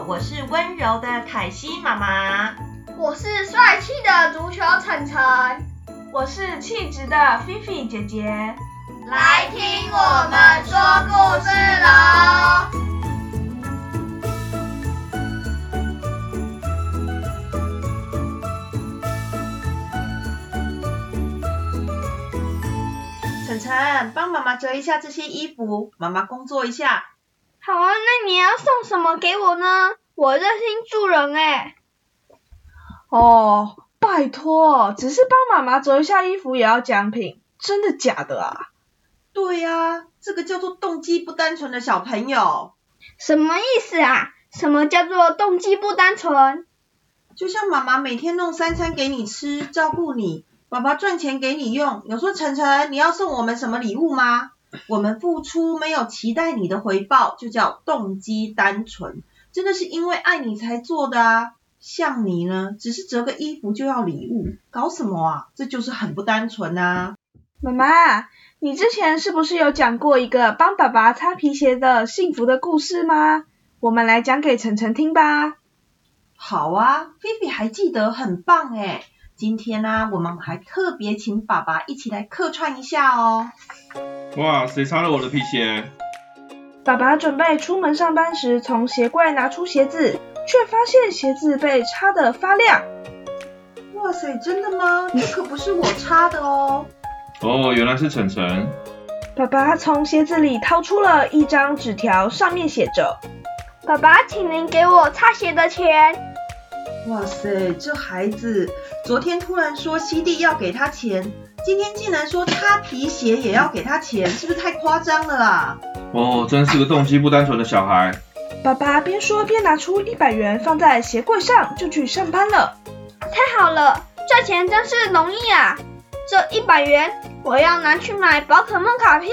好，我是温柔的凯西妈妈。我是帅气的足球晨晨。我是气质的菲菲姐姐。来听我们说故事喽！晨晨，帮妈妈折一下这些衣服，妈妈工作一下。好啊，要送什么给我呢？我热心助人哎。哦，拜托，只是帮妈妈折一下衣服也要奖品，真的假的啊？对呀，这个叫做动机不单纯的小朋友。什么意思啊？什么叫做动机不单纯？就像妈妈每天弄三餐给你吃，照顾你。爸爸赚钱给你用，有说晨晨，你要送我们什么礼物吗？我们付出没有期待你的回报，就叫动机单纯，真的是因为爱你才做的啊。像你呢，只是折个衣服就要礼物，搞什么啊？这就是很不单纯啊。妈妈，你之前是不是有讲过一个帮爸爸擦皮鞋的幸福的故事吗？我们来讲给晨晨听吧。好啊，菲菲还记得，很棒诶。今天呢，我们还特别请爸爸一起来客串一下哦。哇，谁擦了我的皮鞋？爸爸准备出门上班时，从鞋柜拿出鞋子，却发现鞋子被擦得发亮。哇塞，真的吗？这可不是我擦的哦。哦，原来是晨晨。爸爸从鞋子里掏出了一张纸条，上面写着：“爸爸，请您给我擦鞋的钱。”哇塞，这孩子。昨天突然说西弟要给他钱，今天竟然说擦皮鞋也要给他钱，是不是太夸张了啦？哦，真是个动机不单纯的小孩。爸爸边说边拿出一百元放在鞋柜上，就去上班了。太好了，赚钱真是容易啊！这一百元我要拿去买宝可梦卡片。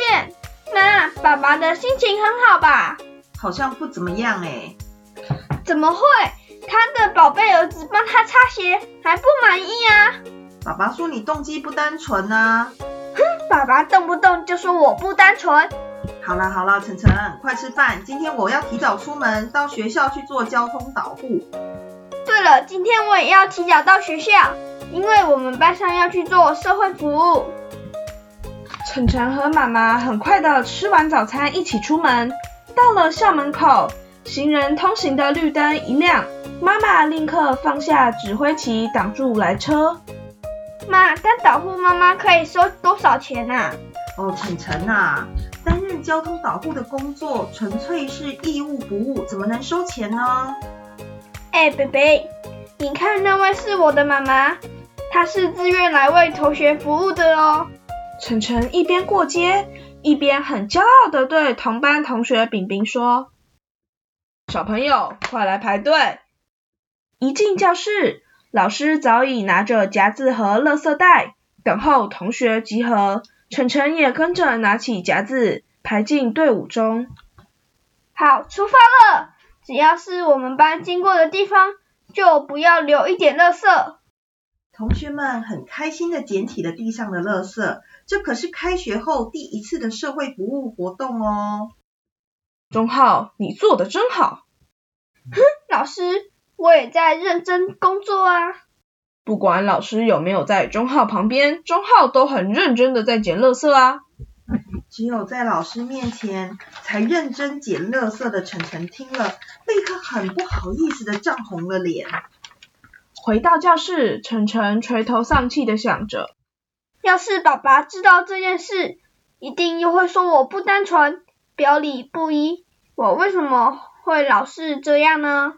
妈，爸爸的心情很好吧？好像不怎么样哎。怎么会？他的宝贝儿子帮他擦鞋还不满意啊？爸爸说你动机不单纯啊！哼，爸爸动不动就说我不单纯。好了好了，晨晨，快吃饭，今天我要提早出门到学校去做交通导护。对了，今天我也要提早到学校，因为我们班上要去做社会服务。晨晨和妈妈很快的吃完早餐，一起出门，到了校门口，行人通行的绿灯一亮。妈妈立刻放下指挥旗，挡住来车。妈，当导护妈妈可以收多少钱啊？哦，晨晨啊，担任交通导护的工作纯粹是义务服务，怎么能收钱呢？哎，贝贝，你看那位是我的妈妈，她是自愿来为同学服务的哦。晨晨一边过街，一边很骄傲的对同班同学饼饼说：“小朋友，快来排队。”一进教室，老师早已拿着夹子和垃圾袋，等候同学集合。晨晨也跟着拿起夹子，排进队伍中。好，出发了！只要是我们班经过的地方，就不要留一点垃圾。同学们很开心的捡起了地上的垃圾，这可是开学后第一次的社会服务活动哦。钟浩，你做的真好。哼，老师。我也在认真工作啊！不管老师有没有在钟浩旁边，钟浩都很认真的在捡垃圾啊。只有在老师面前才认真捡垃圾的晨晨听了，立刻很不好意思的涨红了脸。回到教室，晨晨垂头丧气的想着：要是爸爸知道这件事，一定又会说我不单纯，表里不一。我为什么会老是这样呢？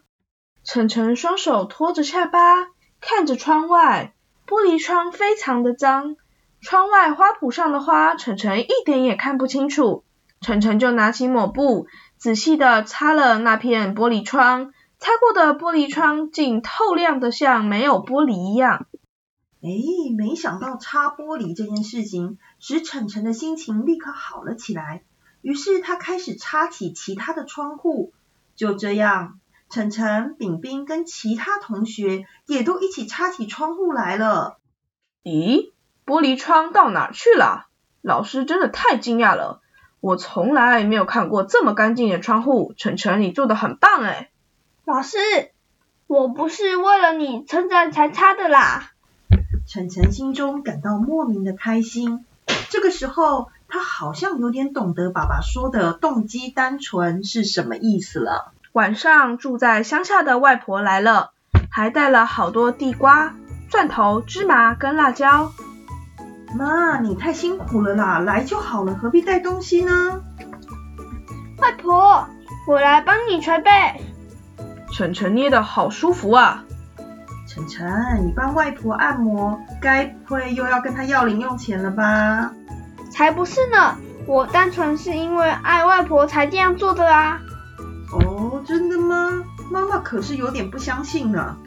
晨晨双手托着下巴，看着窗外，玻璃窗非常的脏，窗外花圃上的花，晨晨一点也看不清楚。晨晨就拿起抹布，仔细的擦了那片玻璃窗，擦过的玻璃窗竟透亮的像没有玻璃一样。哎，没想到擦玻璃这件事情，使晨晨的心情立刻好了起来。于是他开始擦起其他的窗户，就这样。晨晨、炳炳跟其他同学也都一起擦起窗户来了。咦，玻璃窗到哪去了？老师真的太惊讶了，我从来没有看过这么干净的窗户。晨晨，你做的很棒哎。老师，我不是为了你称赞才擦的啦。晨晨心中感到莫名的开心。这个时候，他好像有点懂得爸爸说的动机单纯是什么意思了。晚上住在乡下的外婆来了，还带了好多地瓜、蒜头、芝麻跟辣椒。妈，你太辛苦了啦，来就好了，何必带东西呢？外婆，我来帮你捶背。晨晨捏的好舒服啊！晨晨，你帮外婆按摩，该不会又要跟她要零用钱了吧？才不是呢，我单纯是因为爱外婆才这样做的啊。哦，真的吗？妈妈可是有点不相信呢。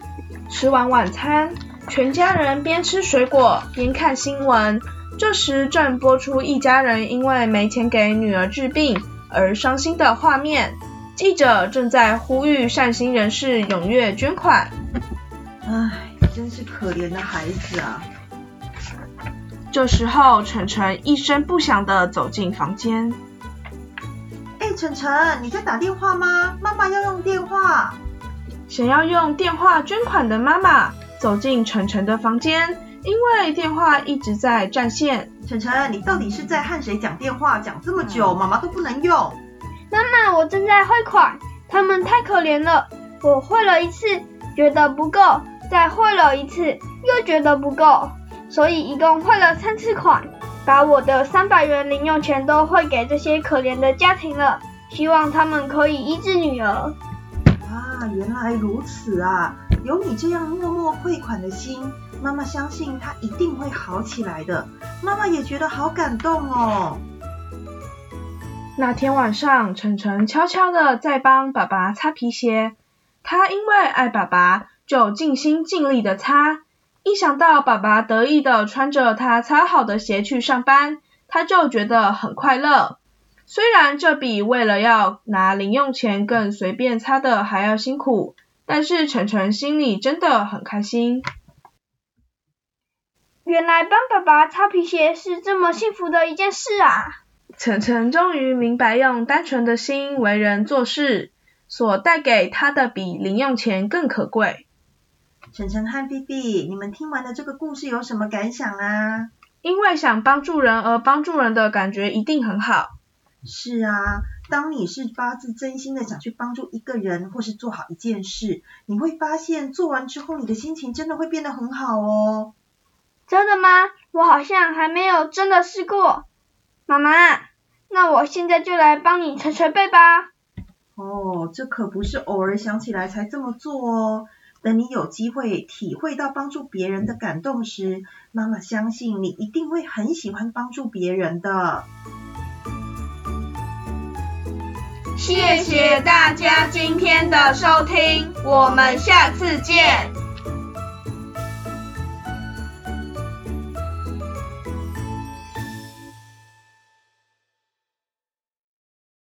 吃完晚餐，全家人边吃水果边看新闻。这时正播出一家人因为没钱给女儿治病而伤心的画面。记者正在呼吁善心人士踊跃捐款。唉，真是可怜的孩子啊！这时候，晨晨一声不响地走进房间。哎，晨晨，你在打电话吗？妈妈要用电话。想要用电话捐款的妈妈走进晨晨的房间，因为电话一直在占线。晨晨，你到底是在和谁讲电话？讲这么久，妈妈都不能用。妈妈，我正在汇款，他们太可怜了。我汇了一次，觉得不够，再汇了一次，又觉得不够，所以一共汇了三次款，把我的三百元零用钱都汇给这些可怜的家庭了，希望他们可以医治女儿。啊，原来如此啊！有你这样默默汇款的心，妈妈相信她一定会好起来的。妈妈也觉得好感动哦。那天晚上，晨晨悄悄的在帮爸爸擦皮鞋。他因为爱爸爸，就尽心尽力的擦。一想到爸爸得意的穿着他擦好的鞋去上班，他就觉得很快乐。虽然这比为了要拿零用钱更随便擦的还要辛苦，但是晨晨心里真的很开心。原来帮爸爸擦皮鞋是这么幸福的一件事啊！晨晨终于明白，用单纯的心为人做事，所带给他的比零用钱更可贵。晨晨和 B B，你们听完的这个故事有什么感想啊？因为想帮助人而帮助人的感觉一定很好。是啊，当你是发自真心的想去帮助一个人，或是做好一件事，你会发现做完之后，你的心情真的会变得很好哦。真的吗？我好像还没有真的试过。妈妈。那我现在就来帮你捶捶背吧。哦，这可不是偶尔想起来才这么做哦。等你有机会体会到帮助别人的感动时，妈妈相信你一定会很喜欢帮助别人的。谢谢大家今天的收听，我们下次见。